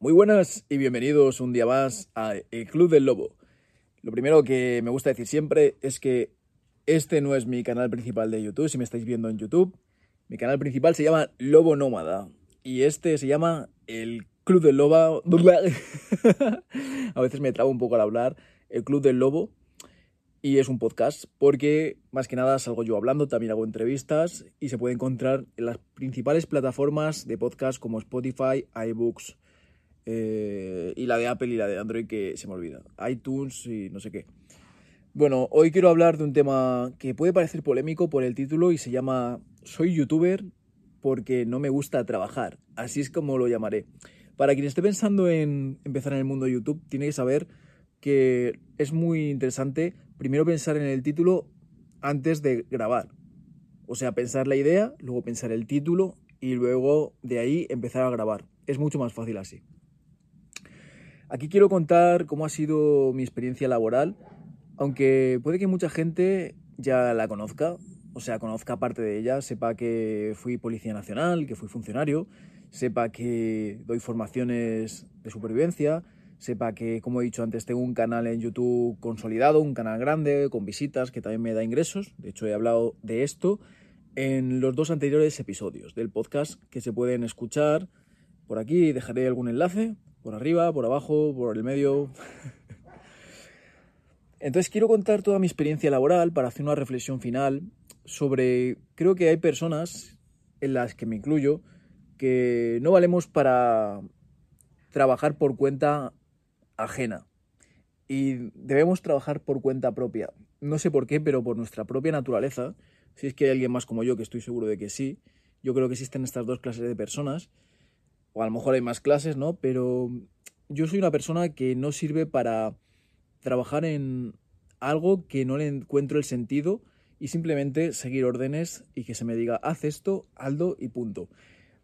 Muy buenas y bienvenidos un día más a El Club del Lobo. Lo primero que me gusta decir siempre es que este no es mi canal principal de YouTube, si me estáis viendo en YouTube. Mi canal principal se llama Lobo Nómada y este se llama El Club del Lobo. a veces me trabo un poco al hablar. El Club del Lobo y es un podcast porque más que nada salgo yo hablando, también hago entrevistas y se puede encontrar en las principales plataformas de podcast como Spotify, iBooks eh, y la de Apple y la de Android que se me olvida, iTunes y no sé qué. Bueno, hoy quiero hablar de un tema que puede parecer polémico por el título y se llama Soy youtuber porque no me gusta trabajar, así es como lo llamaré. Para quien esté pensando en empezar en el mundo de YouTube, tiene que saber que es muy interesante primero pensar en el título antes de grabar. O sea, pensar la idea, luego pensar el título y luego de ahí empezar a grabar. Es mucho más fácil así. Aquí quiero contar cómo ha sido mi experiencia laboral, aunque puede que mucha gente ya la conozca, o sea, conozca parte de ella, sepa que fui policía nacional, que fui funcionario, sepa que doy formaciones de supervivencia, sepa que, como he dicho antes, tengo un canal en YouTube consolidado, un canal grande, con visitas, que también me da ingresos. De hecho, he hablado de esto en los dos anteriores episodios del podcast que se pueden escuchar por aquí. Dejaré algún enlace, por arriba, por abajo, por el medio. Entonces quiero contar toda mi experiencia laboral para hacer una reflexión final sobre, creo que hay personas, en las que me incluyo, que no valemos para trabajar por cuenta ajena. Y debemos trabajar por cuenta propia. No sé por qué, pero por nuestra propia naturaleza. Si es que hay alguien más como yo, que estoy seguro de que sí. Yo creo que existen estas dos clases de personas. O a lo mejor hay más clases, ¿no? Pero yo soy una persona que no sirve para trabajar en algo que no le encuentro el sentido y simplemente seguir órdenes y que se me diga, haz esto, Aldo y punto.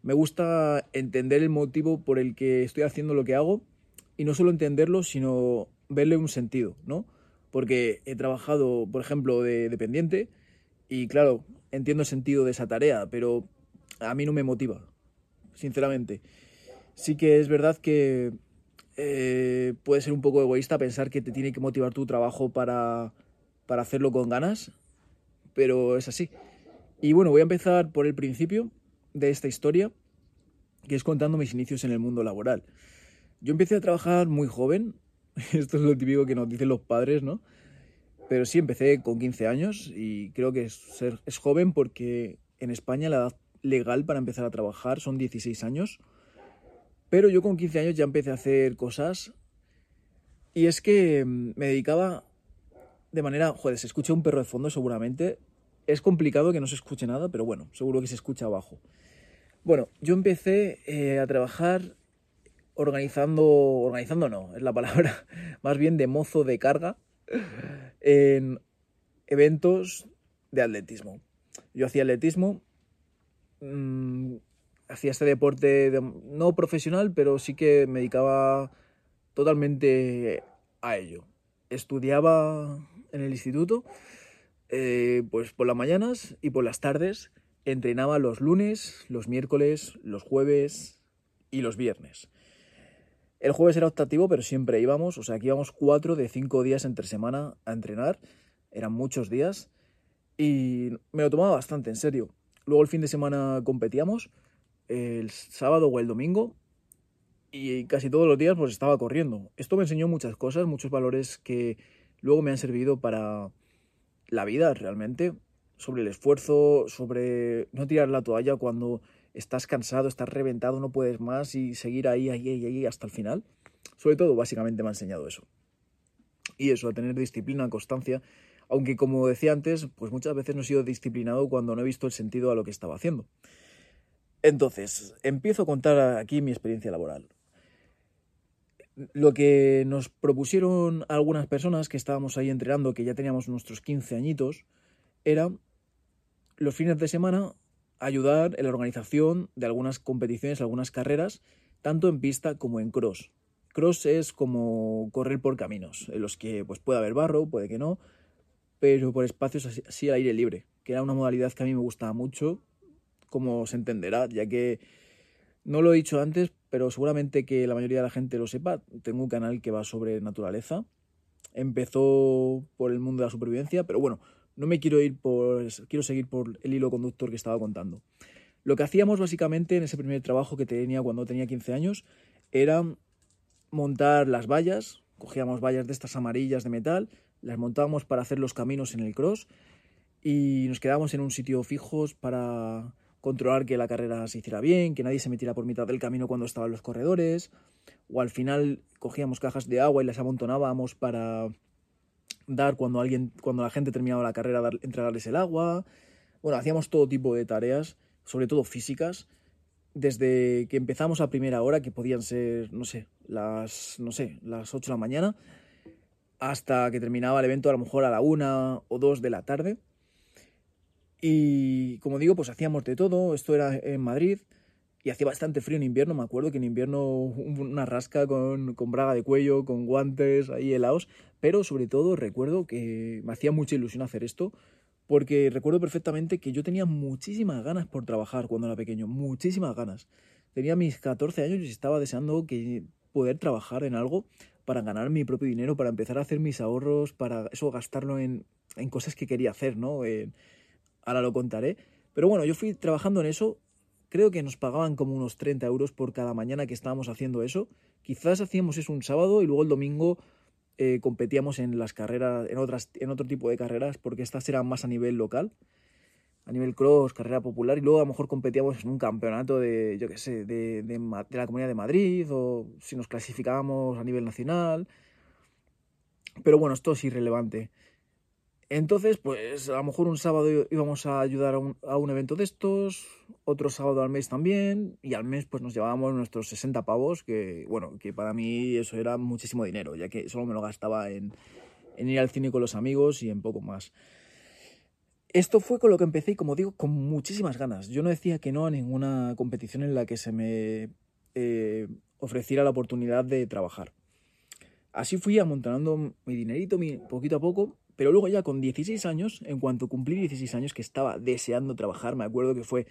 Me gusta entender el motivo por el que estoy haciendo lo que hago y no solo entenderlo, sino verle un sentido, ¿no? Porque he trabajado, por ejemplo, de dependiente y claro, entiendo el sentido de esa tarea, pero a mí no me motiva, sinceramente. Sí que es verdad que eh, puede ser un poco egoísta pensar que te tiene que motivar tu trabajo para, para hacerlo con ganas, pero es así. Y bueno, voy a empezar por el principio de esta historia, que es contando mis inicios en el mundo laboral. Yo empecé a trabajar muy joven, esto es lo típico que nos dicen los padres, ¿no? Pero sí, empecé con 15 años y creo que es, es joven porque en España la edad legal para empezar a trabajar son 16 años. Pero yo con 15 años ya empecé a hacer cosas y es que mm, me dedicaba de manera, joder, se escucha un perro de fondo seguramente. Es complicado que no se escuche nada, pero bueno, seguro que se escucha abajo. Bueno, yo empecé eh, a trabajar organizando, organizando no, es la palabra, más bien de mozo de carga en eventos de atletismo. Yo hacía atletismo, mmm, hacía este deporte no profesional, pero sí que me dedicaba totalmente a ello. Estudiaba en el instituto, eh, pues por las mañanas y por las tardes entrenaba los lunes, los miércoles, los jueves y los viernes. El jueves era optativo, pero siempre íbamos, o sea, aquí íbamos cuatro de cinco días entre semana a entrenar, eran muchos días, y me lo tomaba bastante en serio. Luego el fin de semana competíamos, el sábado o el domingo, y casi todos los días pues estaba corriendo. Esto me enseñó muchas cosas, muchos valores que luego me han servido para la vida realmente, sobre el esfuerzo, sobre no tirar la toalla cuando estás cansado, estás reventado, no puedes más y seguir ahí, ahí, ahí, ahí hasta el final. Sobre todo, básicamente me ha enseñado eso. Y eso, a tener disciplina, constancia, aunque como decía antes, pues muchas veces no he sido disciplinado cuando no he visto el sentido a lo que estaba haciendo. Entonces, empiezo a contar aquí mi experiencia laboral. Lo que nos propusieron algunas personas que estábamos ahí entrenando, que ya teníamos nuestros 15 añitos, era los fines de semana ayudar en la organización de algunas competiciones, algunas carreras, tanto en pista como en cross. Cross es como correr por caminos, en los que pues, puede haber barro, puede que no, pero por espacios así, al aire libre, que era una modalidad que a mí me gustaba mucho, como se entenderá, ya que no lo he dicho antes, pero seguramente que la mayoría de la gente lo sepa. Tengo un canal que va sobre naturaleza. Empezó por el mundo de la supervivencia, pero bueno, no me quiero ir por. Quiero seguir por el hilo conductor que estaba contando. Lo que hacíamos básicamente en ese primer trabajo que tenía cuando tenía 15 años era montar las vallas. Cogíamos vallas de estas amarillas de metal, las montábamos para hacer los caminos en el cross y nos quedábamos en un sitio fijos para controlar que la carrera se hiciera bien, que nadie se metiera por mitad del camino cuando estaban los corredores, o al final cogíamos cajas de agua y las amontonábamos para dar cuando alguien, cuando la gente terminaba la carrera, dar, entregarles el agua. Bueno, hacíamos todo tipo de tareas, sobre todo físicas, desde que empezamos a primera hora, que podían ser, no sé, las, no sé, las 8 de la mañana, hasta que terminaba el evento a lo mejor a la 1 o 2 de la tarde. Y como digo, pues hacíamos de todo, esto era en Madrid, y hacía bastante frío en invierno, me acuerdo que en invierno una rasca con, con braga de cuello, con guantes ahí helados, pero sobre todo recuerdo que me hacía mucha ilusión hacer esto, porque recuerdo perfectamente que yo tenía muchísimas ganas por trabajar cuando era pequeño, muchísimas ganas. Tenía mis 14 años y estaba deseando que poder trabajar en algo para ganar mi propio dinero, para empezar a hacer mis ahorros, para eso gastarlo en, en cosas que quería hacer, ¿no? ahora lo contaré. Pero bueno, yo fui trabajando en eso Creo que nos pagaban como unos 30 euros por cada mañana que estábamos haciendo eso. Quizás hacíamos eso un sábado y luego el domingo eh, competíamos en las carreras, en, otras, en otro tipo de carreras, porque estas eran más a nivel local, a nivel cross, carrera popular, y luego a lo mejor competíamos en un campeonato de, yo qué sé, de, de, la Comunidad de Madrid, o si nos clasificábamos a nivel nacional. Pero bueno, esto es irrelevante. Entonces, pues a lo mejor un sábado íbamos a ayudar a un, evento de estos, otro sábado al mes también, y al mes pues nos llevábamos nuestros 60 pavos, que bueno, que para mí eso era muchísimo dinero, ya que solo me lo gastaba en ir al cine con los amigos y en poco más. Esto fue con lo que empecé y como digo, con muchísimas ganas. Yo no decía que no a ninguna competición en la que se me eh, ofreciera la oportunidad de trabajar. Así fui amontonando mi dinerito mi, poquito a poco pero luego ya con 16 años, en cuanto cumplí 16 años, que estaba deseando trabajar, me acuerdo que fue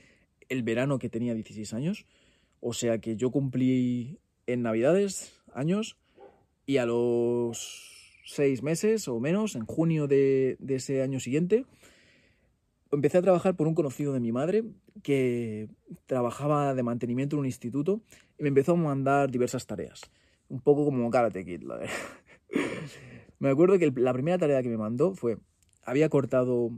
el verano que tenía 16 años, o sea que yo cumplí en Navidades años y a los seis meses o menos, en junio de, de ese año siguiente, empecé a trabajar por un conocido de mi madre que trabajaba de mantenimiento en un instituto y me empezó a mandar diversas tareas. Un poco como Karate Kid, la verdad. Me acuerdo que la primera tarea que me mandó fue, había cortado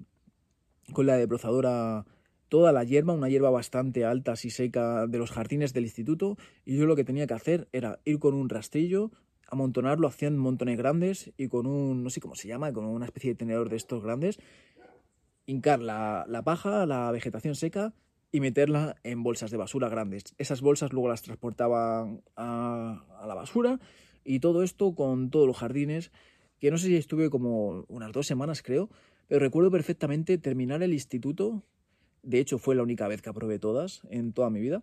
con la debrozadora toda la hierba, una hierba bastante alta, así seca, de los jardines del instituto, y yo lo que tenía que hacer era ir con un rastrillo, amontonarlo, hacían montones grandes, y con un, no sé cómo se llama, con una especie de tenedor de estos grandes, hincar la, paja, la vegetación seca, y meterla en bolsas de basura grandes. Esas bolsas luego las transportaban a, a la basura, y todo esto con todos los jardines que no sé si estuve como unas dos semanas creo, pero recuerdo perfectamente terminar el instituto, de hecho fue la única vez que aprobé todas en toda mi vida,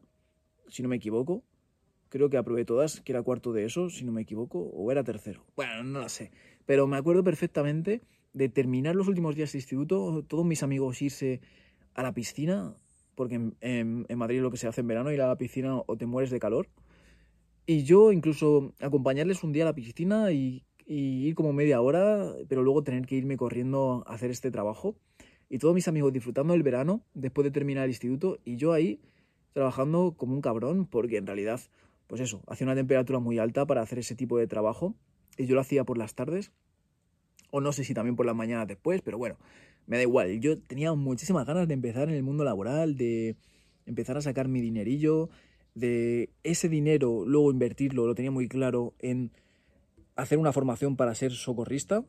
si no me equivoco, creo que aprobé todas, que era cuarto de eso, si no me equivoco, o era tercero, bueno, no lo sé, pero me acuerdo perfectamente de terminar los últimos días de instituto, todos mis amigos irse a la piscina, porque en, Madrid lo que se hace en verano, ir a la piscina o te mueres de calor, y yo incluso acompañarles un día a la piscina y y ir como media hora, pero luego tener que irme corriendo a hacer este trabajo. Y todos mis amigos disfrutando del verano después de terminar el instituto y yo ahí trabajando como un cabrón porque en realidad, pues eso, hacía una temperatura muy alta para hacer ese tipo de trabajo y yo lo hacía por las tardes o no sé si también por las mañanas después, pero bueno, me da igual. Yo tenía muchísimas ganas de empezar en el mundo laboral, de empezar a sacar mi dinerillo, de ese dinero luego invertirlo, lo tenía muy claro en hacer una formación para ser socorrista.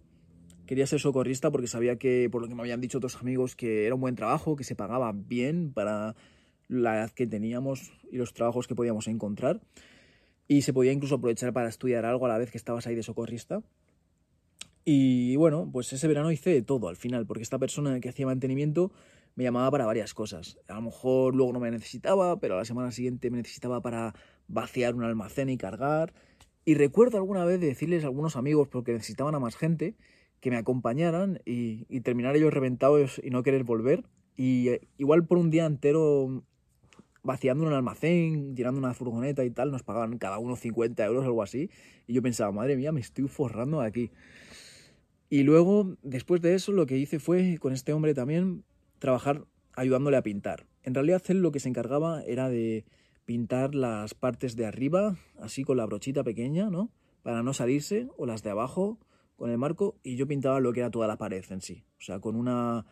Quería ser socorrista porque sabía que, por lo que me habían dicho otros amigos, que era un buen trabajo, que se pagaba bien para la edad que teníamos y los trabajos que podíamos encontrar. Y se podía incluso aprovechar para estudiar algo a la vez que estabas ahí de socorrista. Y bueno, pues ese verano hice de todo al final, porque esta persona que hacía mantenimiento me llamaba para varias cosas. A lo mejor luego no me necesitaba, pero a la semana siguiente me necesitaba para vaciar un almacén y cargar. Y recuerdo alguna vez de decirles a algunos amigos, porque necesitaban a más gente, que me acompañaran y, terminar ellos reventados y no querer volver. Y eh, igual por un día entero vaciando un almacén, llenando una furgoneta y tal, nos pagaban cada uno 50 euros o algo así. Y yo pensaba, madre mía, me estoy forrando aquí. Y luego, después de eso, lo que hice fue con este hombre también trabajar ayudándole a pintar. En realidad él lo que se encargaba era de pintar las partes de arriba, así con la brochita pequeña, ¿no? Para no salirse, o las de abajo con el marco, y yo pintaba lo que era toda la pared en sí. O sea, con una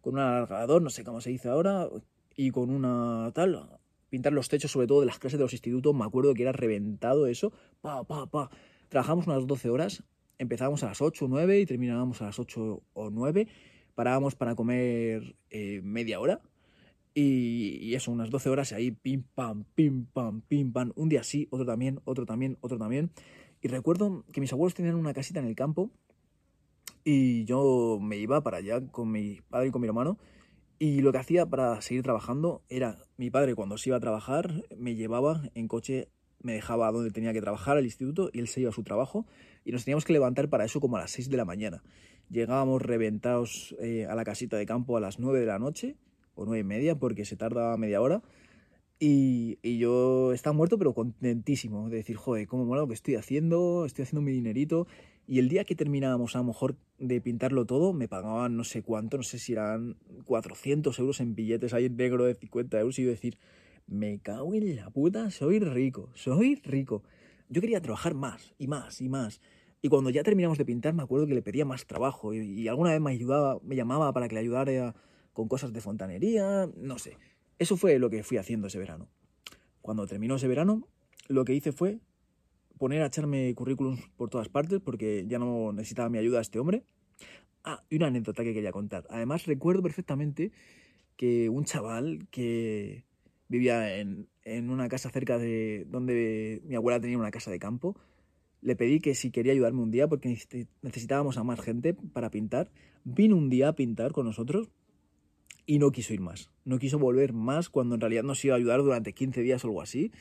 con un alargador, no sé cómo se dice ahora, y con una tal, pintar los techos, sobre todo de las clases de los institutos, me acuerdo que era reventado eso, pa, pa, pa. Trabajamos unas 12 horas, empezábamos a las 8 o 9 y terminábamos a las 8 o 9, parábamos para comer eh, media hora, y, eso, unas 12 horas ahí, pim, pam, pim, pam, pim, pam, un día sí, otro también, otro también, otro también. Y recuerdo que mis abuelos tenían una casita en el campo y yo me iba para allá con mi padre y con mi hermano. Y lo que hacía para seguir trabajando era, mi padre cuando se iba a trabajar me llevaba en coche, me dejaba donde tenía que trabajar, al instituto, y él se iba a su trabajo. Y nos teníamos que levantar para eso como a las 6 de la mañana. Llegábamos reventados eh, a la casita de campo a las 9 de la noche, o 9 y media, porque se tarda media hora. Y, y, yo estaba muerto, pero contentísimo de decir, joder, cómo mola lo que estoy haciendo, estoy haciendo mi dinerito. Y el día que terminábamos a lo mejor de pintarlo todo, me pagaban no sé cuánto, no sé si eran 400 euros en billetes ahí en negro de 50 euros. Y yo decir, me cago en la puta, soy rico, soy rico. Yo quería trabajar más y más y más. Y cuando ya terminamos de pintar, me acuerdo que le pedía más trabajo. Y, alguna vez me ayudaba, me llamaba para que le ayudara con cosas de fontanería, no sé. Eso fue lo que fui haciendo ese verano. Cuando terminó ese verano, lo que hice fue poner a echarme currículums por todas partes porque ya no necesitaba mi ayuda a este hombre. Ah, y una anécdota que quería contar. Además, recuerdo perfectamente que un chaval que vivía en, en una casa cerca de donde mi abuela tenía una casa de campo, le pedí que si quería ayudarme un día porque necesitábamos a más gente para pintar. Vino un día a pintar con nosotros y no quiso ir más. No quiso volver más cuando en realidad nos iba a ayudar durante 15 días o algo así.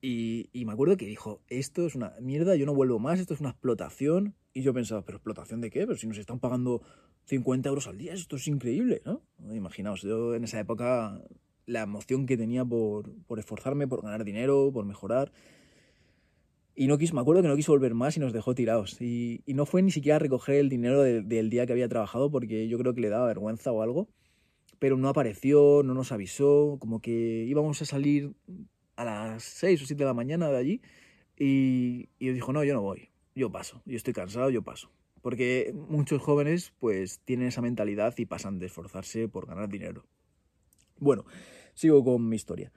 Y, y, me acuerdo que dijo, esto es una mierda, yo no vuelvo más, esto es una explotación. Y yo pensaba, ¿pero explotación de qué? Pero si nos están pagando 50 euros al día, esto es increíble, ¿no? Imaginaos, yo en esa época la emoción que tenía por, por esforzarme, por ganar dinero, por mejorar. Y no quiso, me acuerdo que no quiso volver más y nos dejó tirados. Y, y no fue ni siquiera a recoger el dinero de, del día que había trabajado porque yo creo que le daba vergüenza o algo. Pero no apareció, no nos avisó, como que íbamos a salir a las 6 o 7 de la mañana de allí y, y dijo, no, yo no voy, yo paso, yo estoy cansado, yo paso. Porque muchos jóvenes pues tienen esa mentalidad y pasan de esforzarse por ganar dinero. Bueno, sigo con mi historia.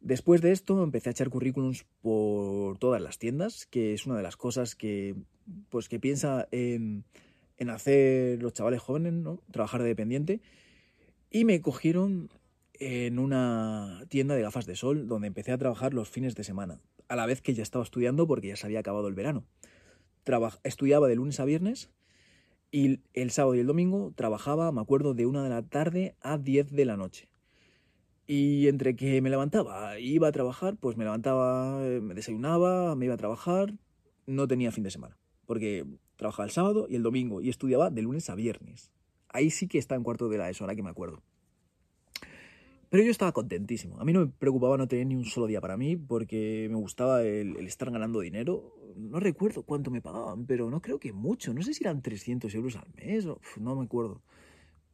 Después de esto empecé a echar currículums por todas las tiendas, que es una de las cosas que, pues, que piensa en, hacer los chavales jóvenes, ¿no? Trabajar de dependiente. Y me cogieron en una tienda de gafas de sol donde empecé a trabajar los fines de semana, a la vez que ya estaba estudiando porque ya se había acabado el verano. estudiaba de lunes a viernes y el sábado y el domingo trabajaba, me acuerdo, de una de la tarde a 10 de la noche. Y entre que me levantaba iba a trabajar, pues me levantaba, me desayunaba, me iba a trabajar, no tenía fin de semana, porque trabajaba el sábado y el domingo y estudiaba de lunes a viernes. Ahí sí que está en cuarto de la ESO, ahora que me acuerdo. Pero yo estaba contentísimo. A mí no me preocupaba no tener ni un solo día para mí porque me gustaba el, el, estar ganando dinero. No recuerdo cuánto me pagaban, pero no creo que mucho. No sé si eran 300 euros al mes o no me acuerdo.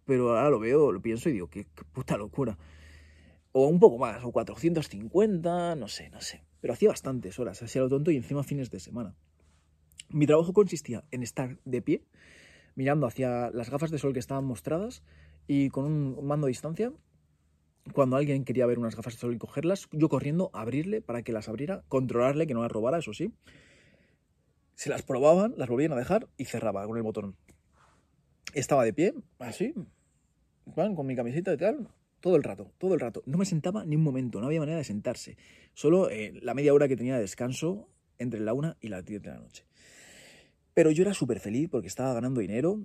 Pero ahora lo veo, lo pienso y digo, qué, qué puta locura. O un poco más, o 450, no sé, no sé. Pero hacía bastantes horas, hacía lo tonto y encima fines de semana. Mi trabajo consistía en estar de pie, mirando hacia las gafas de sol que estaban mostradas y con un mando a distancia cuando alguien quería ver unas gafas de sol y cogerlas, yo corriendo, abrirle para que las abriera, controlarle que no las robara, eso sí. Se las probaban, las volvían a dejar y cerraba con el botón. Estaba de pie, así, con mi camiseta y tal, todo el rato, todo el rato. No me sentaba ni un momento, no había manera de sentarse. Solo eh, la media hora que tenía de descanso entre la una y las diez de la noche. Pero yo era súper feliz porque estaba ganando dinero,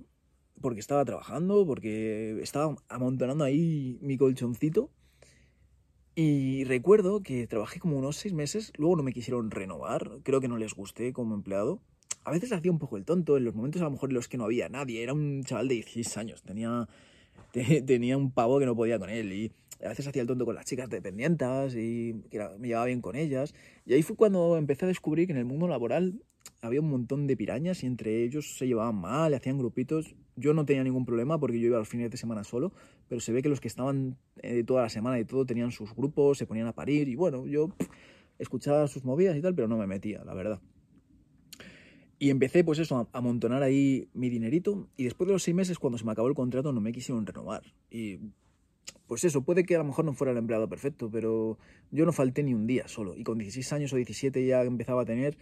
porque estaba trabajando, porque estaba amontonando ahí mi colchoncito. Y recuerdo que trabajé como unos seis meses, luego no me quisieron renovar, creo que no les gusté como empleado. A veces hacía un poco el tonto, en los momentos a lo mejor en los que no había nadie, era un chaval de 16 años, tenía, tenía un pavo que no podía con él y a veces hacía el tonto con las chicas dependientes y me llevaba bien con ellas. Y ahí fue cuando empecé a descubrir que en el mundo laboral había un montón de pirañas y entre ellos se llevaban mal, hacían grupitos. Yo no tenía ningún problema porque yo iba los fines de semana solo, pero se ve que los que estaban eh, toda la semana y todo tenían sus grupos, se ponían a parir y bueno, yo escuchaba sus movidas y tal, pero no me metía, la verdad. Y empecé, pues eso, a amontonar ahí mi dinerito. Y después de los seis meses, cuando se me acabó el contrato, no me quisieron renovar. Y pues eso, puede que a lo mejor no fuera el empleado perfecto, pero yo no falté ni un día solo. Y con 16 años o 17 ya empezaba a tener,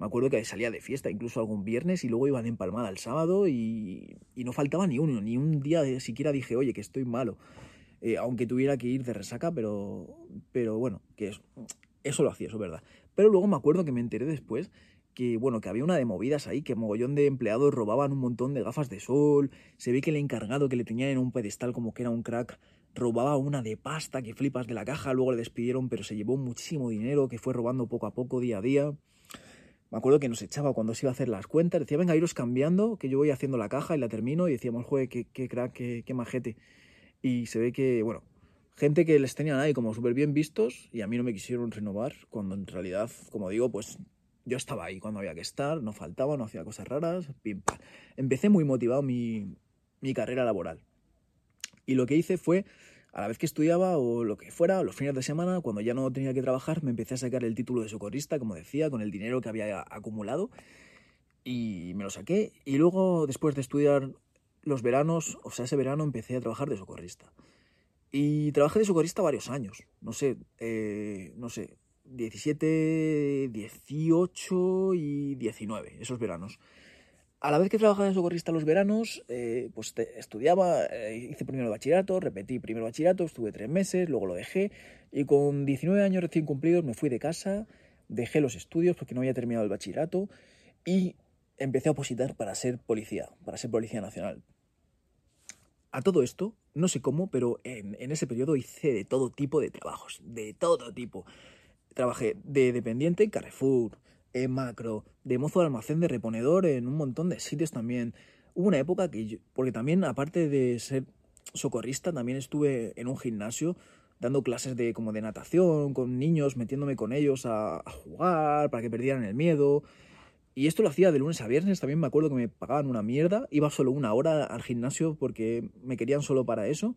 me acuerdo que salía de fiesta incluso algún viernes y luego iba de empalmada el sábado y, no faltaba ni uno, ni un día siquiera dije, oye, que estoy malo. Eh, aunque tuviera que ir de resaca, pero, pero bueno, que eso, eso lo hacía, eso es verdad. Pero luego me acuerdo que me enteré después que bueno, que había una de movidas ahí, que mogollón de empleados robaban un montón de gafas de sol, se ve que el encargado que le tenían en un pedestal como que era un crack, robaba una de pasta que flipas de la caja, luego le despidieron, pero se llevó muchísimo dinero que fue robando poco a poco, día a día. Me acuerdo que nos echaba cuando se iba a hacer las cuentas, decía, venga, iros cambiando, que yo voy haciendo la caja y la termino, y decíamos, joder, qué, qué crack, qué, qué majete. Y se ve que, bueno, gente que les tenían ahí como súper bien vistos y a mí no me quisieron renovar, cuando en realidad, como digo, pues yo estaba ahí cuando había que estar, no faltaba, no hacía cosas raras, pim. Empecé muy motivado mi, mi carrera laboral. Y lo que hice fue, a la vez que estudiaba o lo que fuera, los fines de semana, cuando ya no tenía que trabajar, me empecé a sacar el título de socorrista, como decía, con el dinero que había acumulado. Y me lo saqué. Y luego, después de estudiar los veranos, o sea, ese verano empecé a trabajar de socorrista. Y trabajé de socorrista varios años. No sé, eh, no sé, 17, 18 y 19, esos veranos. A la vez que trabajaba de socorrista los veranos, eh, pues estudiaba, eh, hice primero bachillerato, repetí primero bachillerato, estuve tres meses, luego lo dejé y con 19 años recién cumplidos me fui de casa, dejé los estudios porque no había terminado el bachillerato y empecé a opositar para ser policía, para ser policía nacional. A todo esto, no sé cómo, pero en, en ese periodo hice de todo tipo de trabajos, de todo tipo. Trabajé de dependiente en Carrefour, en Macro, de mozo de almacén de reponedor en un montón de sitios también. Hubo una época que yo, porque también aparte de ser socorrista, también estuve en un gimnasio dando clases de como de natación con niños, metiéndome con ellos a, a jugar para que perdieran el miedo. Y esto lo hacía de lunes a viernes, también me acuerdo que me pagaban una mierda, iba solo una hora al gimnasio porque me querían solo para eso.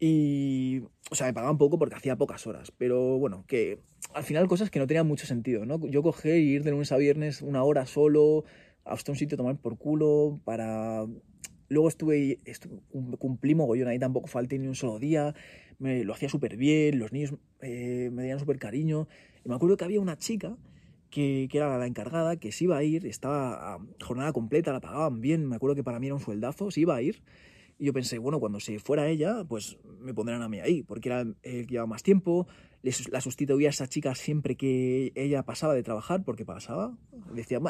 Y, o sea, me pagaban poco porque hacía pocas horas, pero bueno, que al final cosas que no tenían mucho sentido, ¿no? Yo cogí y ir de lunes a viernes una hora solo hasta un sitio a tomar por culo para... Luego estuve, estuve cumplí mogollón ahí, tampoco falté ni un solo día, me lo hacía súper bien, los niños eh, me dieron súper cariño. Y me acuerdo que había una chica que, que, era la encargada, que se iba a ir, estaba a jornada completa, la pagaban bien, me acuerdo que para mí era un sueldazo, se iba a ir y yo pensé, bueno, cuando se fuera ella, pues me pondrán a mí ahí, porque era el que llevaba más tiempo, la sustituía a esa chica siempre que ella pasaba de trabajar, porque pasaba. Decía,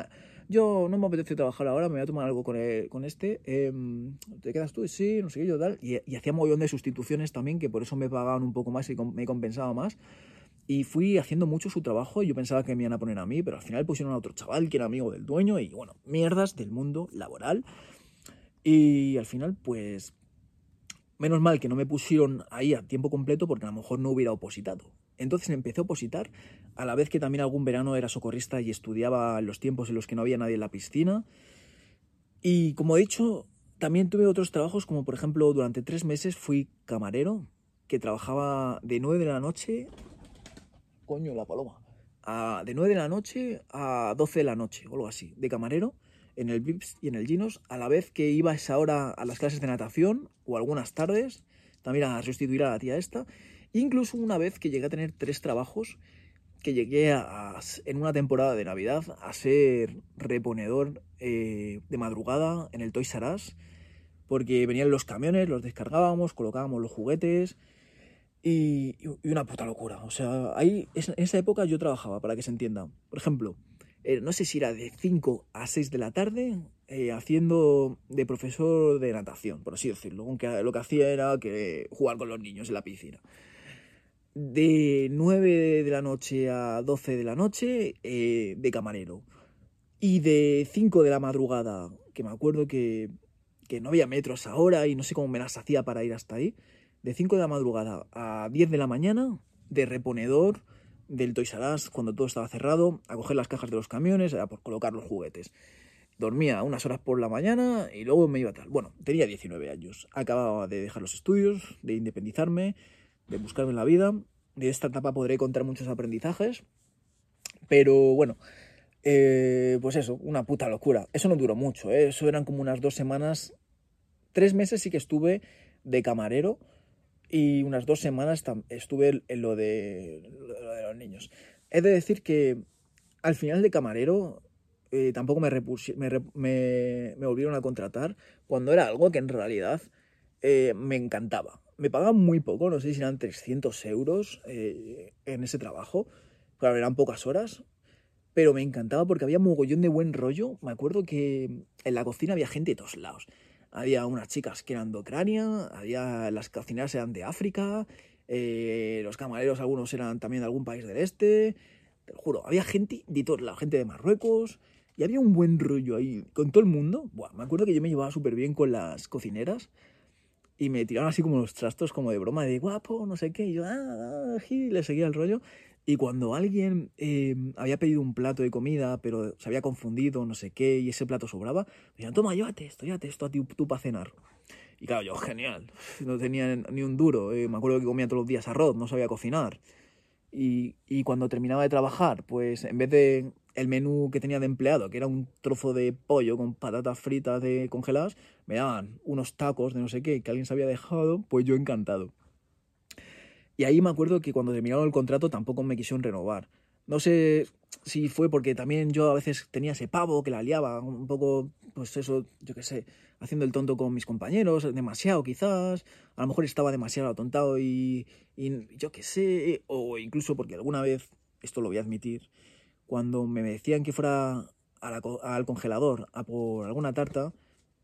yo no me apetece trabajar ahora, me voy a tomar algo con, con este, em, ¿te quedas tú? Sí, no sé qué, yo tal. Y, y hacía montón de sustituciones también, que por eso me pagaban un poco más y me compensaba más. Y fui haciendo mucho su trabajo y yo pensaba que me iban a poner a mí, pero al final pusieron a otro chaval que era amigo del dueño y bueno, mierdas del mundo laboral. Y al final, pues, menos mal que no me pusieron ahí a tiempo completo porque a lo mejor no hubiera opositado. Entonces empecé a opositar, a la vez que también algún verano era socorrista y estudiaba los tiempos en los que no había nadie en la piscina. Y como he dicho, también tuve otros trabajos, como por ejemplo, durante tres meses fui camarero, que trabajaba de 9 de la noche. Coño, la paloma. A, de 9 de la noche a 12 de la noche, o algo así, de camarero en el Vips y en el Ginos, a la vez que iba esa hora a las clases de natación o algunas tardes, también a sustituir a la tía esta. Incluso una vez que llegué a tener tres trabajos, que llegué a, en una temporada de Navidad a ser reponedor eh, de madrugada en el Toys R Us, porque venían los camiones, los descargábamos, colocábamos los juguetes y, y una puta locura. O sea, ahí en esa época yo trabajaba, para que se entienda. Por ejemplo, eh, no sé si era de 5 a 6 de la tarde, eh, haciendo de profesor de natación, por así decirlo, aunque lo que hacía era que jugar con los niños en la piscina. De 9 de la noche a 12 de la noche, eh, de camarero. Y de 5 de la madrugada, que me acuerdo que, que no había metros ahora y no sé cómo me las hacía para ir hasta ahí, de 5 de la madrugada a 10 de la mañana de reponedor del Toys R Us cuando todo estaba cerrado, a coger las cajas de los camiones, a por colocar los juguetes. Dormía unas horas por la mañana y luego me iba tal. Bueno, tenía 19 años. Acababa de dejar los estudios, de independizarme, de buscarme la vida. De esta etapa podré contar muchos aprendizajes. Pero bueno, eh, pues eso, una puta locura. Eso no duró mucho, ¿eh? eso eran como unas dos semanas. Tres meses sí que estuve de camarero y unas dos semanas estuve en lo de, lo de los niños. He de decir que al final de camarero eh, tampoco me, me, me, volvieron a contratar cuando era algo que en realidad eh, me encantaba. Me pagaban muy poco, no sé si eran 300 euros eh, en ese trabajo. Claro, eran pocas horas, pero me encantaba porque había mogollón de buen rollo. Me acuerdo que en la cocina había gente de todos lados. Había unas chicas que eran de Ucrania, había las cocineras eran de África, los camareros algunos eran también de algún país del este. Te juro, había gente de todos lados, gente de Marruecos, y había un buen rollo ahí con todo el mundo. Buah, me acuerdo que yo me llevaba súper bien con las cocineras y me tiraron así como los trastos, como de broma, de guapo, no sé qué. Y yo, ah, ah le seguía el rollo. Y cuando alguien eh, había pedido un plato de comida, pero se había confundido, no sé qué, y ese plato sobraba, me decían, toma, llévate esto, llévate esto a ti, tú para cenar. Y claro, yo, genial, no tenía ni un duro. Eh, me acuerdo que comía todos los días arroz, no sabía cocinar. Y, y, cuando terminaba de trabajar, pues en vez de el menú que tenía de empleado, que era un trozo de pollo con patatas fritas de congeladas, me daban unos tacos de no sé qué que alguien se había dejado, pues yo encantado. Y ahí me acuerdo que cuando terminaron el contrato tampoco me quisieron renovar. No sé si fue porque también yo a veces tenía ese pavo que la liaba un poco, pues eso, yo qué sé, haciendo el tonto con mis compañeros, demasiado quizás, a lo mejor estaba demasiado atontado y, y yo qué sé, o incluso porque alguna vez, esto lo voy a admitir, cuando me decían que fuera al congelador a por alguna tarta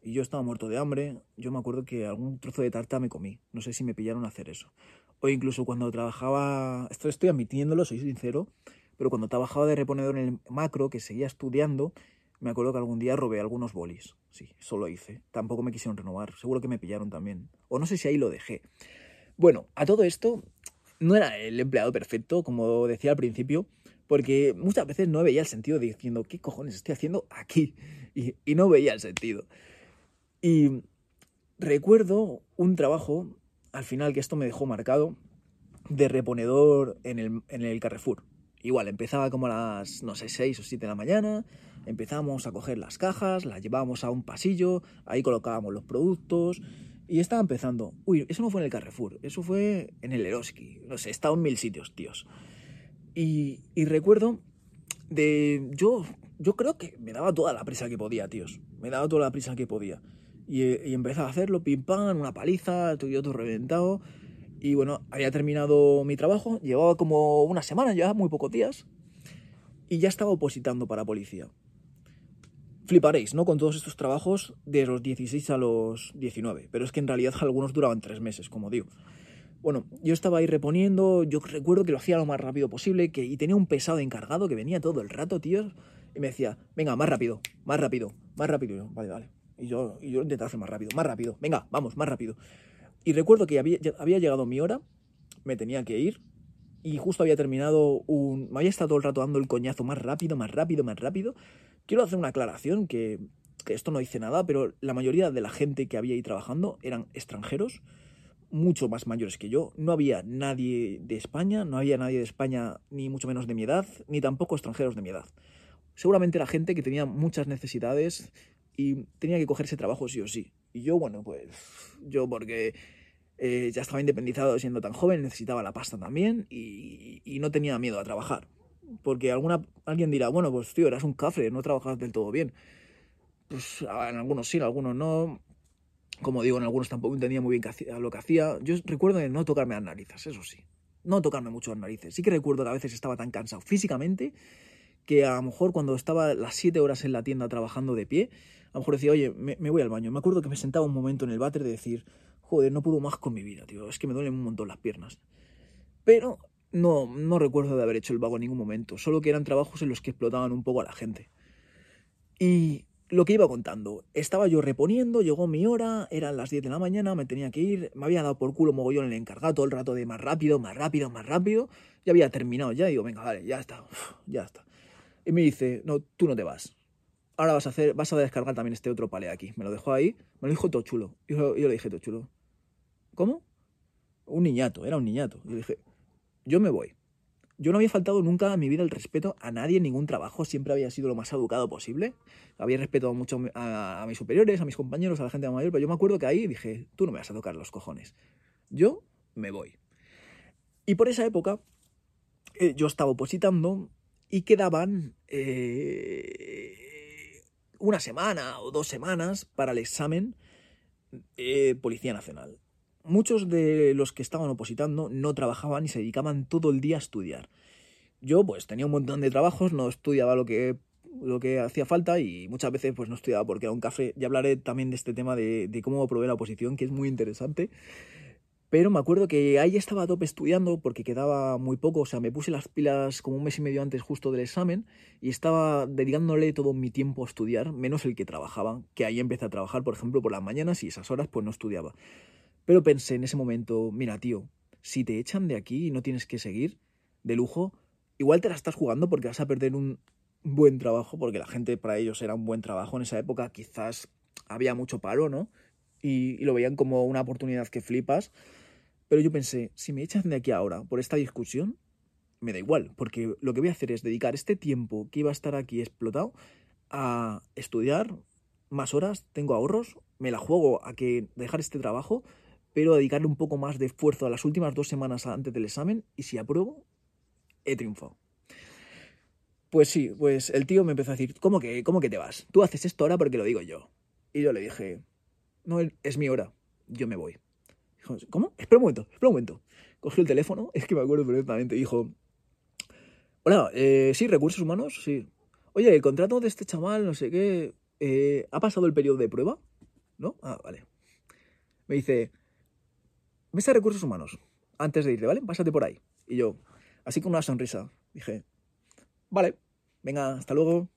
y yo estaba muerto de hambre, yo me acuerdo que algún trozo de tarta me comí. No sé si me pillaron a hacer eso. O incluso cuando trabajaba, esto estoy admitiéndolo, soy sincero, pero cuando trabajaba de reponedor en el macro, que seguía estudiando, me acuerdo que algún día robé algunos bolis. Sí, eso lo hice. Tampoco me quisieron renovar. Seguro que me pillaron también. O no sé si ahí lo dejé. Bueno, a todo esto, no era el empleado perfecto, como decía al principio, porque muchas veces no veía el sentido diciendo, ¿qué cojones estoy haciendo aquí? Y, no veía el sentido. Y recuerdo un trabajo, al final que esto me dejó marcado, de reponedor en el, en el Carrefour. Igual, empezaba como a las, no sé, 6 o 7 de la mañana, empezamos a coger las cajas, las llevábamos a un pasillo, ahí colocábamos los productos y estaba empezando. Uy, eso no fue en el Carrefour, eso fue en el Eroski, no sé, estaba en mil sitios, tíos. Y, recuerdo de. Yo, yo creo que me daba toda la prisa que podía, tíos. Me daba toda la prisa que podía. Y, y empezaba a hacerlo, pim pam, una paliza, todo, todo reventado. Y bueno, había terminado mi trabajo, llevaba como una semana, ya muy pocos días. Y ya estaba opositando para policía. Fliparéis, ¿no? Con todos estos trabajos de los 16 a los 19. Pero es que en realidad algunos duraban tres meses, como digo. Bueno, yo estaba ahí reponiendo, yo recuerdo que lo hacía lo más rápido posible, que, y tenía un pesado encargado que venía todo el rato, tío, y me decía, venga, más rápido, más rápido, más rápido. Yo, vale, vale. Y yo, y yo intentaba hacer más rápido, más rápido, venga, vamos, más rápido. Y recuerdo que había, había llegado mi hora, me tenía que ir, y justo había terminado un... Me había estado el rato dando el coñazo más rápido, más rápido, más rápido. Quiero hacer una aclaración que, que esto no dice nada, pero la mayoría de la gente que había ahí trabajando eran extranjeros mucho más mayores que yo. No había nadie de España, no había nadie de España ni mucho menos de mi edad, ni tampoco extranjeros de mi edad. Seguramente era gente que tenía muchas necesidades y tenía que coger ese trabajo sí o sí. Y yo, bueno, pues yo porque eh, ya estaba independizado siendo tan joven, necesitaba la pasta también y, no tenía miedo a trabajar. Porque alguna, alguien dirá, bueno, pues tío, eras un cafre, no trabajas del todo bien. Pues en algunos sí, en algunos no. Como digo, en algunos tampoco entendía muy bien lo que hacía. Yo recuerdo de no tocarme las narices, eso sí. No tocarme mucho las narices. Sí que recuerdo que a veces estaba tan cansado físicamente que a lo mejor cuando estaba las 7 horas en la tienda trabajando de pie, a lo mejor decía, oye, me, voy al baño. Me acuerdo que me sentaba un momento en el váter de decir, joder, no puedo más con mi vida, tío, es que me duelen un montón las piernas. Pero no, no recuerdo de haber hecho el vago en ningún momento, solo que eran trabajos en los que explotaban un poco a la gente. Y lo que iba contando. Estaba yo reponiendo, llegó mi hora, eran las 10 de la mañana, me tenía que ir, me había dado por culo mogollón el encargado todo el rato de más rápido, más rápido, más rápido. Ya había terminado ya, digo, venga, vale, ya está, ya está. Y me dice, no, tú no te vas. Ahora vas a hacer, vas a descargar también este otro palé aquí. Me lo dejó ahí, me lo dijo todo chulo. Yo, yo le dije todo chulo. ¿Cómo? Un niñato, era un niñato. Y le dije, yo me voy. Yo no había faltado nunca en mi vida el respeto a nadie en ningún trabajo, siempre había sido lo más educado posible. Había respetado mucho a, mis superiores, a mis compañeros, a la gente mayor, pero yo me acuerdo que ahí dije, tú no me vas a tocar los cojones. Yo me voy. Y por esa época eh, yo estaba opositando y quedaban eh, una semana o dos semanas para el examen eh, Policía Nacional muchos de los que estaban opositando no trabajaban y se dedicaban todo el día a estudiar. Yo pues tenía un montón de trabajos, no estudiaba lo que, lo que hacía falta y muchas veces pues no estudiaba porque era un café. Ya hablaré también de este tema de, cómo probé la oposición, que es muy interesante. Pero me acuerdo que ahí estaba a tope estudiando porque quedaba muy poco, o sea, me puse las pilas como un mes y medio antes justo del examen y estaba dedicándole todo mi tiempo a estudiar, menos el que trabajaba, que ahí empecé a trabajar, por ejemplo, por las mañanas y esas horas pues no estudiaba. Pero pensé en ese momento, mira, tío, si te echan de aquí y no tienes que seguir de lujo, igual te la estás jugando porque vas a perder un buen trabajo, porque la gente para ellos era un buen trabajo en esa época, quizás había mucho paro, ¿no? Y, lo veían como una oportunidad que flipas. Pero yo pensé, si me echan de aquí ahora por esta discusión, me da igual, porque lo que voy a hacer es dedicar este tiempo que iba a estar aquí explotado a estudiar más horas, tengo ahorros, me la juego a que dejar este trabajo pero dedicarle un poco más de esfuerzo a las últimas dos semanas antes del examen y si apruebo, he triunfado. Pues sí, pues el tío me empezó a decir, ¿cómo que, cómo que te vas? Tú haces esto ahora porque lo digo yo. Y yo le dije, no, es mi hora, yo me voy. ¿Cómo? Espera un momento, espera un momento. Cogió el teléfono, es que me acuerdo perfectamente, dijo, hola, eh, sí, recursos humanos, sí. Oye, el contrato de este chaval, no sé qué, eh, ¿ha pasado el periodo de prueba? ¿No? Ah, vale. Me dice, Ves a recursos humanos, antes de irte, ¿vale? Pásate por ahí. Y yo, así con una sonrisa, dije, vale, venga, hasta luego.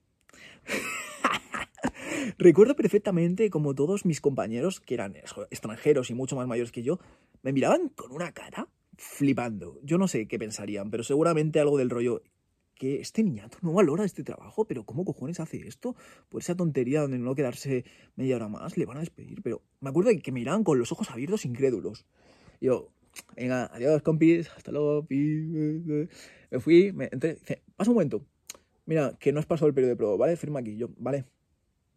Recuerdo perfectamente como todos mis compañeros, que eran extranjeros y mucho más mayores que yo, me miraban con una cara flipando. Yo no sé qué pensarían, pero seguramente algo del rollo que este niñato no valora este trabajo, pero ¿cómo cojones hace esto? Por esa tontería de no quedarse media hora más, le van a despedir. Pero me acuerdo que me miraban con los ojos abiertos incrédulos yo, venga, adiós, compis, hasta luego. Me fui, me entré, dice, pasa un momento. Mira, que no has pasado el periodo de prueba, ¿vale? Firma aquí. Yo, vale.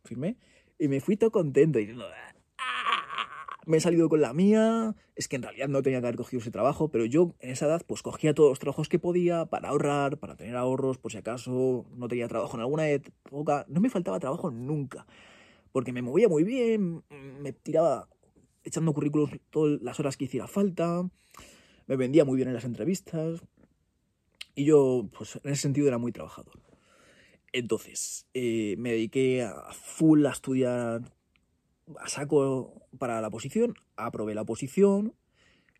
Firmé. Y me fui todo contento diciendo, ah, me he salido con la mía. Es que en realidad no tenía que haber cogido ese trabajo, pero yo en esa edad pues cogía todos los trabajos que podía para ahorrar, para tener ahorros, por si acaso no tenía trabajo en alguna época. No me faltaba trabajo nunca, porque me movía muy bien, me tiraba echando currículos todas las horas que hiciera falta, me vendía muy bien en las entrevistas y yo, pues en ese sentido, era muy trabajador. Entonces, eh, me dediqué a full a estudiar a saco para la posición, aprobé la posición,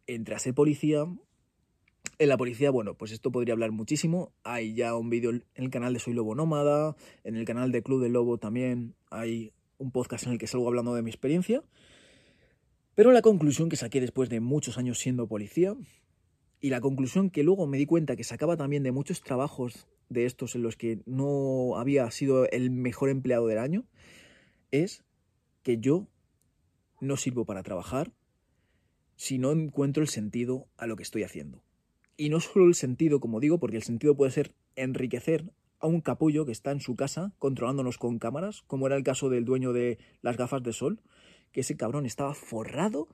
entré a ser policía. En la policía, bueno, pues esto podría hablar muchísimo. Hay ya un vídeo en el canal de Soy Lobo Nómada, en el canal de Club del Lobo también hay un podcast en el que salgo hablando de mi experiencia. Pero la conclusión que saqué después de muchos años siendo policía, y la conclusión que luego me di cuenta que sacaba también de muchos trabajos de estos en los que no había sido el mejor empleado del año, es que yo no sirvo para trabajar si no encuentro el sentido a lo que estoy haciendo. Y no solo el sentido, como digo, porque el sentido puede ser enriquecer a un capullo que está en su casa controlándonos con cámaras, como era el caso del dueño de las gafas de sol, que ese cabrón estaba forrado,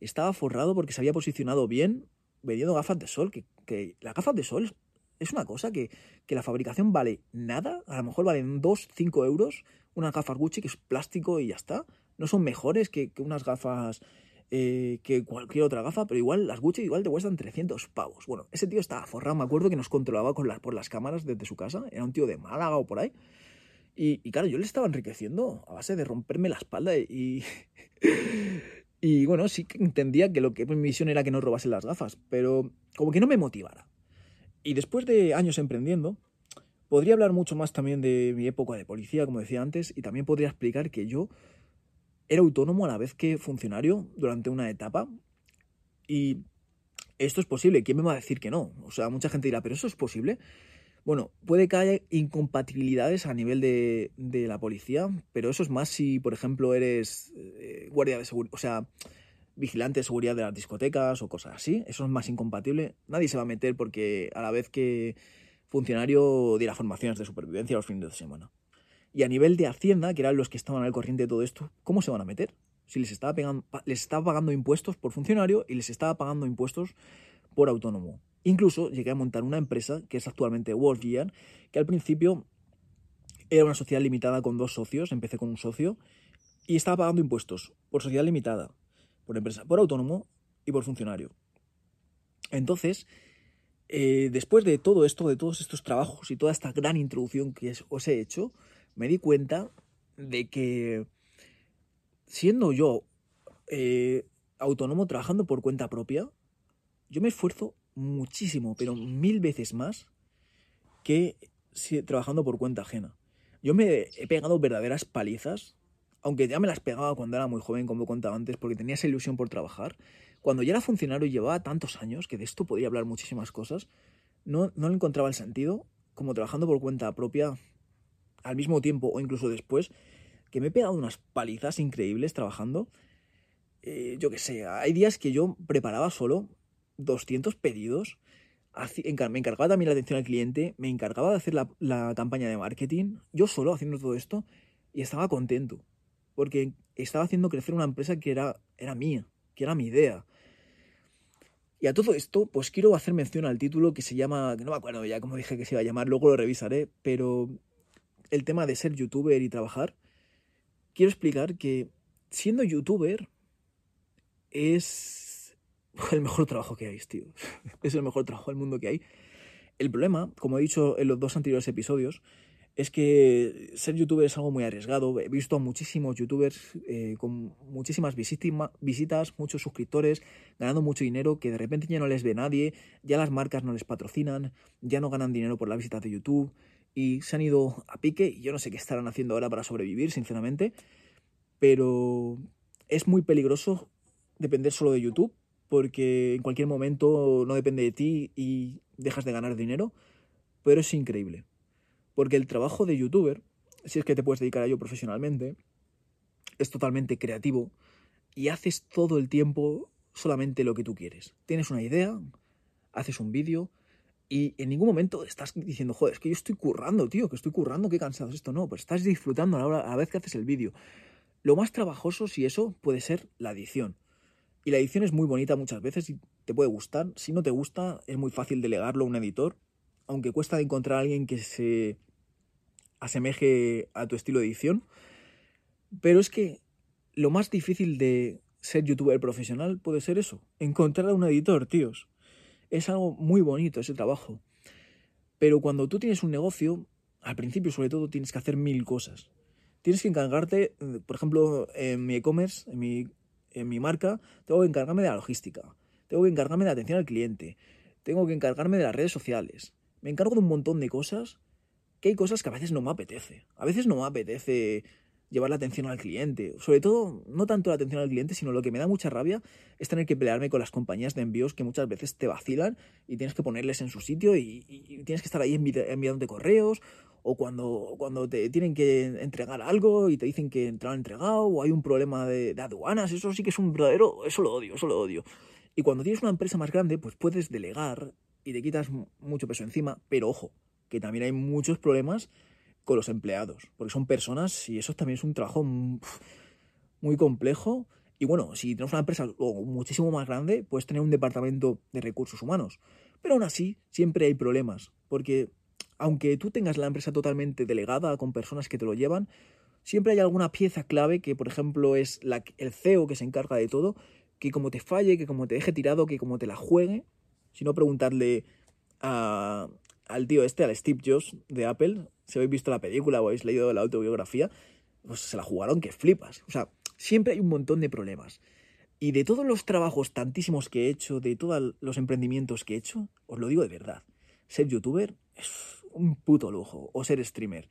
estaba forrado porque se había posicionado bien vendiendo gafas de sol, que, que las gafas de sol es una cosa que, que, la fabricación vale nada, a lo mejor valen 2, 5 euros, unas gafas Gucci que es plástico y ya está, no son mejores que, unas gafas eh, que cualquier otra gafa, pero igual las Gucci igual te cuestan 300 pavos. Bueno, ese tío estaba forrado, me acuerdo que nos controlaba con por las cámaras desde su casa, era un tío de Málaga o por ahí, y, claro, yo le estaba enriqueciendo a base de romperme la espalda y... y bueno, sí que entendía que lo que mi misión era que no robase las gafas, pero como que no me motivara. Y después de años emprendiendo, Podría hablar mucho más también de mi época de policía, como decía antes, y también podría explicar que yo era autónomo a la vez que funcionario durante una etapa. Y esto es posible. ¿Quién me va a decir que no? O sea, mucha gente dirá, ¿pero eso es posible? Bueno, puede que haya incompatibilidades a nivel de, la policía, pero eso es más si, por ejemplo, eres eh, guardia de seguridad, o sea, vigilante de seguridad de las discotecas o cosas así. Eso es más incompatible. Nadie se va a meter porque a la vez que funcionario diera formaciones de supervivencia los fines de semana. Y a nivel de Hacienda, que eran los que estaban al corriente de todo esto, ¿cómo se van a meter? Si les estaba, les estaba pagando impuestos por funcionario y les estaba pagando impuestos por autónomo. Incluso llegué a montar una empresa, que es actualmente Wolfgear, que al principio era una sociedad limitada con dos socios, empecé con un socio, y estaba pagando impuestos por sociedad limitada, por empresa, por autónomo y por funcionario. Entonces, eh, después de todo esto, de todos estos trabajos y toda esta gran introducción que os he hecho, me di cuenta de que siendo yo eh, autónomo trabajando por cuenta propia, yo me esfuerzo muchísimo, pero mil veces más que trabajando por cuenta ajena. Yo me he pegado verdaderas palizas, aunque ya me las pegaba cuando era muy joven, como he contado antes, porque tenía esa ilusión por trabajar. Cuando ya era funcionario y llevaba tantos años, que de esto podría hablar muchísimas cosas, no, no le encontraba el sentido, como trabajando por cuenta propia, al mismo tiempo o incluso después, que me he pegado unas palizas increíbles trabajando. Eh, yo qué sé, hay días que yo preparaba solo 200 pedidos, me encargaba también la atención al cliente, me encargaba de hacer la, campaña de marketing, yo solo haciendo todo esto, y estaba contento, porque estaba haciendo crecer una empresa que era, era mía, que era mi idea. Y a todo esto, pues quiero hacer mención al título que se llama, que no me acuerdo ya cómo dije que se iba a llamar, luego lo revisaré, pero el tema de ser youtuber y trabajar, quiero explicar que siendo youtuber es el mejor trabajo que hay, tío. Es el mejor trabajo del mundo que hay. El problema, como he dicho en los dos anteriores episodios, es que ser youtuber es algo muy arriesgado. He visto a muchísimos youtubers eh, con muchísimas visitas, muchos suscriptores, ganando mucho dinero, que de repente ya no les ve nadie, ya las marcas no les patrocinan, ya no ganan dinero por la visita de YouTube y se han ido a pique y yo no sé qué estarán haciendo ahora para sobrevivir, sinceramente, pero es muy peligroso depender solo de YouTube porque en cualquier momento no depende de ti y dejas de ganar dinero, pero es increíble. Porque el trabajo de youtuber, si es que te puedes dedicar a ello profesionalmente, es totalmente creativo y haces todo el tiempo solamente lo que tú quieres. Tienes una idea, haces un vídeo, y en ningún momento estás diciendo, joder, es que yo estoy currando, tío, que estoy currando, qué cansado es esto. No, pues estás disfrutando a la, hora, a la vez que haces el vídeo. Lo más trabajoso, si eso, puede ser la edición. Y la edición es muy bonita muchas veces y te puede gustar. Si no te gusta, es muy fácil delegarlo a un editor. Aunque cuesta encontrar a alguien que se asemeje a tu estilo de edición. Pero es que lo más difícil de ser youtuber profesional puede ser eso. Encontrar a un editor, tíos es algo muy bonito ese trabajo. Pero cuando tú tienes un negocio, al principio sobre todo tienes que hacer mil cosas. Tienes que encargarte, eh, por ejemplo, en mi e-commerce, en mi, en mi marca, tengo que encargarme de la logística, tengo que encargarme de la atención al cliente, tengo que encargarme de las redes sociales. Me encargo de un montón de cosas que hay cosas que a veces no me apetece. A veces no me apetece llevar la atención al cliente. Sobre todo, no tanto la atención al cliente, sino lo que me da mucha rabia es tener que pelearme con las compañías de envíos que muchas veces te vacilan y tienes que ponerles en su sitio y, tienes que estar ahí enviándote correos o cuando, cuando te tienen que entregar algo y te dicen que te lo han entregado o hay un problema de, de aduanas, eso sí que es un verdadero, eso lo odio, eso lo odio. Y cuando tienes una empresa más grande, pues puedes delegar y te quitas mucho peso encima, pero ojo, que también hay muchos problemas con los empleados, porque son personas y eso también es un trabajo muy complejo. Y bueno, si tienes una empresa muchísimo más grande, puedes tener un departamento de recursos humanos. Pero aún así, siempre hay problemas, porque aunque tú tengas la empresa totalmente delegada con personas que te lo llevan, siempre hay alguna pieza clave que, por ejemplo, es el CEO que se encarga de todo, que como te falle, que como te deje tirado, que como te la juegue, si no preguntarle al tío este, al Steve Jobs de Apple, si habéis visto la película o habéis leído la autobiografía, pues se la jugaron que flipas. O sea, siempre hay un montón de problemas. Y de todos los trabajos tantísimos que he hecho, de todos los emprendimientos que he hecho, os lo digo de verdad, ser youtuber es un puto lujo, o ser streamer.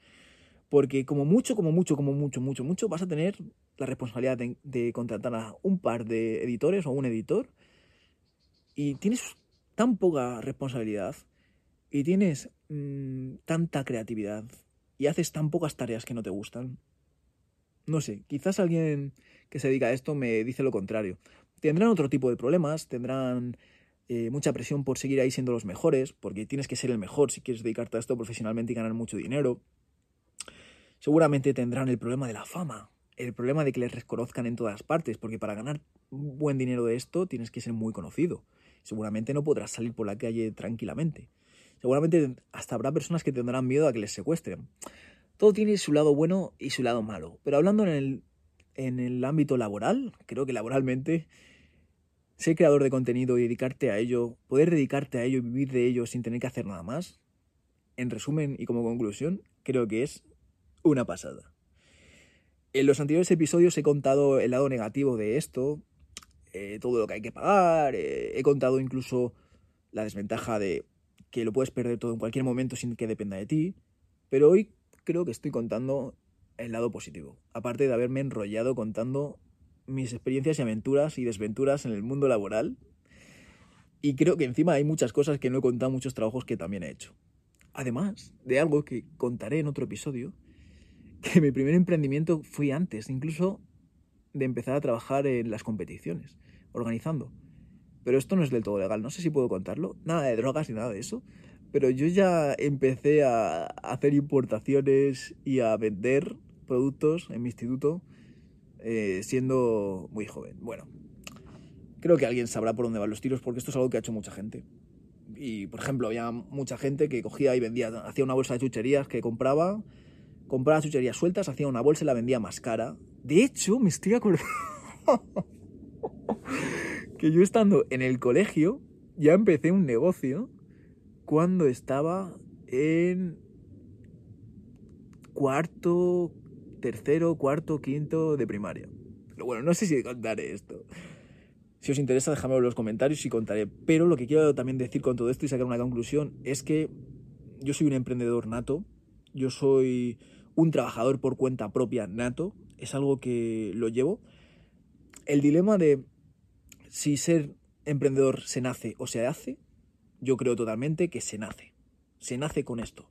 Porque como mucho, como mucho, como mucho, mucho, mucho, vas a tener la responsabilidad de, contratar a un par de editores o un editor y tienes tan poca responsabilidad y tienes mm, tanta creatividad y haces tan pocas tareas que no te gustan. No sé, quizás alguien que se dedica a esto me dice lo contrario. Tendrán otro tipo de problemas, tendrán eh, mucha presión por seguir ahí siendo los mejores, porque tienes que ser el mejor si quieres dedicarte a esto profesionalmente y ganar mucho dinero. Seguramente tendrán el problema de la fama, el problema de que les reconozcan en todas partes, porque para ganar buen dinero de esto tienes que ser muy conocido. Seguramente no podrás salir por la calle tranquilamente. Seguramente hasta habrá personas que tendrán miedo a que les secuestren. Todo tiene su lado bueno y su lado malo. Pero hablando en el, en el ámbito laboral, creo que laboralmente ser creador de contenido y dedicarte a ello, poder dedicarte a ello y vivir de ello sin tener que hacer nada más, en resumen y como conclusión, creo que es una pasada. En los anteriores episodios he contado el lado negativo de esto, eh, todo lo que hay que pagar, eh, he contado incluso la desventaja de que lo puedes perder todo en cualquier momento sin que dependa de ti, pero hoy creo que estoy contando el lado positivo, aparte de haberme enrollado contando mis experiencias y aventuras y desventuras en el mundo laboral, y creo que encima hay muchas cosas que no he contado, muchos trabajos que también he hecho. Además de algo que contaré en otro episodio, que mi primer emprendimiento fue antes, incluso de empezar a trabajar en las competiciones, organizando. Pero esto no es del todo legal, no sé si puedo contarlo, nada de drogas ni nada de eso, pero yo ya empecé a hacer importaciones y a vender productos en mi instituto eh, siendo muy joven. Bueno, creo que alguien sabrá por dónde van los tiros porque esto es algo que ha hecho mucha gente. Y, por ejemplo, había mucha gente que cogía y vendía, hacía una bolsa de chucherías que compraba compraba chucherías sueltas, hacía una bolsa y la vendía más cara. De hecho, me estoy acordando que yo estando en el colegio ya empecé un negocio cuando estaba en cuarto, tercero, cuarto, quinto de primaria. Pero bueno, no sé si contaré esto. Si os interesa, dejadmelo en los comentarios y contaré. Pero lo que quiero también decir con todo esto y sacar una conclusión es que yo soy un emprendedor nato. Yo soy un trabajador por cuenta propia nato, es algo que lo llevo. El dilema de si ser emprendedor se nace o se hace, yo creo totalmente que se nace. Se nace con esto.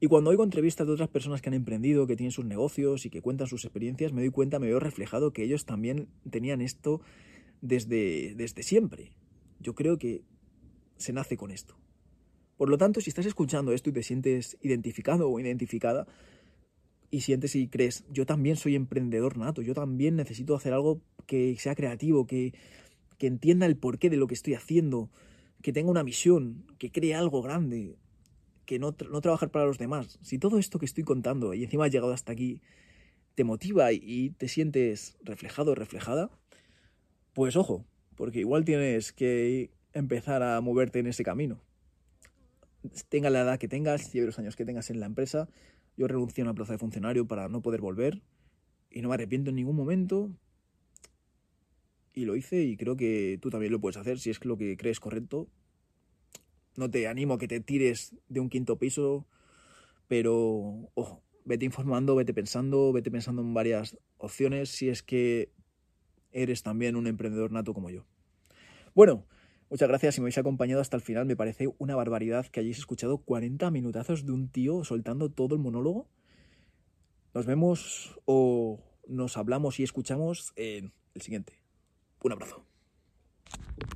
Y cuando oigo entrevistas de otras personas que han emprendido, que tienen sus negocios y que cuentan sus experiencias, me doy cuenta, me veo reflejado que ellos también tenían esto desde, desde siempre. Yo creo que se nace con esto. Por lo tanto, si estás escuchando esto y te sientes identificado o identificada, y sientes y crees, yo también soy emprendedor nato, yo también necesito hacer algo que sea creativo, que, que entienda el porqué de lo que estoy haciendo, que tenga una misión, que cree algo grande, que no, no trabajar para los demás. Si todo esto que estoy contando y encima has llegado hasta aquí te motiva y te sientes reflejado reflejada, pues ojo, porque igual tienes que empezar a moverte en ese camino. Tenga la edad que tengas, lleve los años que tengas en la empresa, yo renuncié a una plaza de funcionario para no poder volver y no me arrepiento en ningún momento. Y lo hice y creo que tú también lo puedes hacer si es lo que crees correcto. No te animo a que te tires de un quinto piso, pero ojo, vete informando, vete pensando, vete pensando en varias opciones si es que eres también un emprendedor nato como yo. Bueno, Muchas gracias si me habéis acompañado hasta el final. Me parece una barbaridad que hayáis escuchado 40 minutazos de un tío soltando todo el monólogo. Nos vemos o nos hablamos y escuchamos en el siguiente. Un abrazo.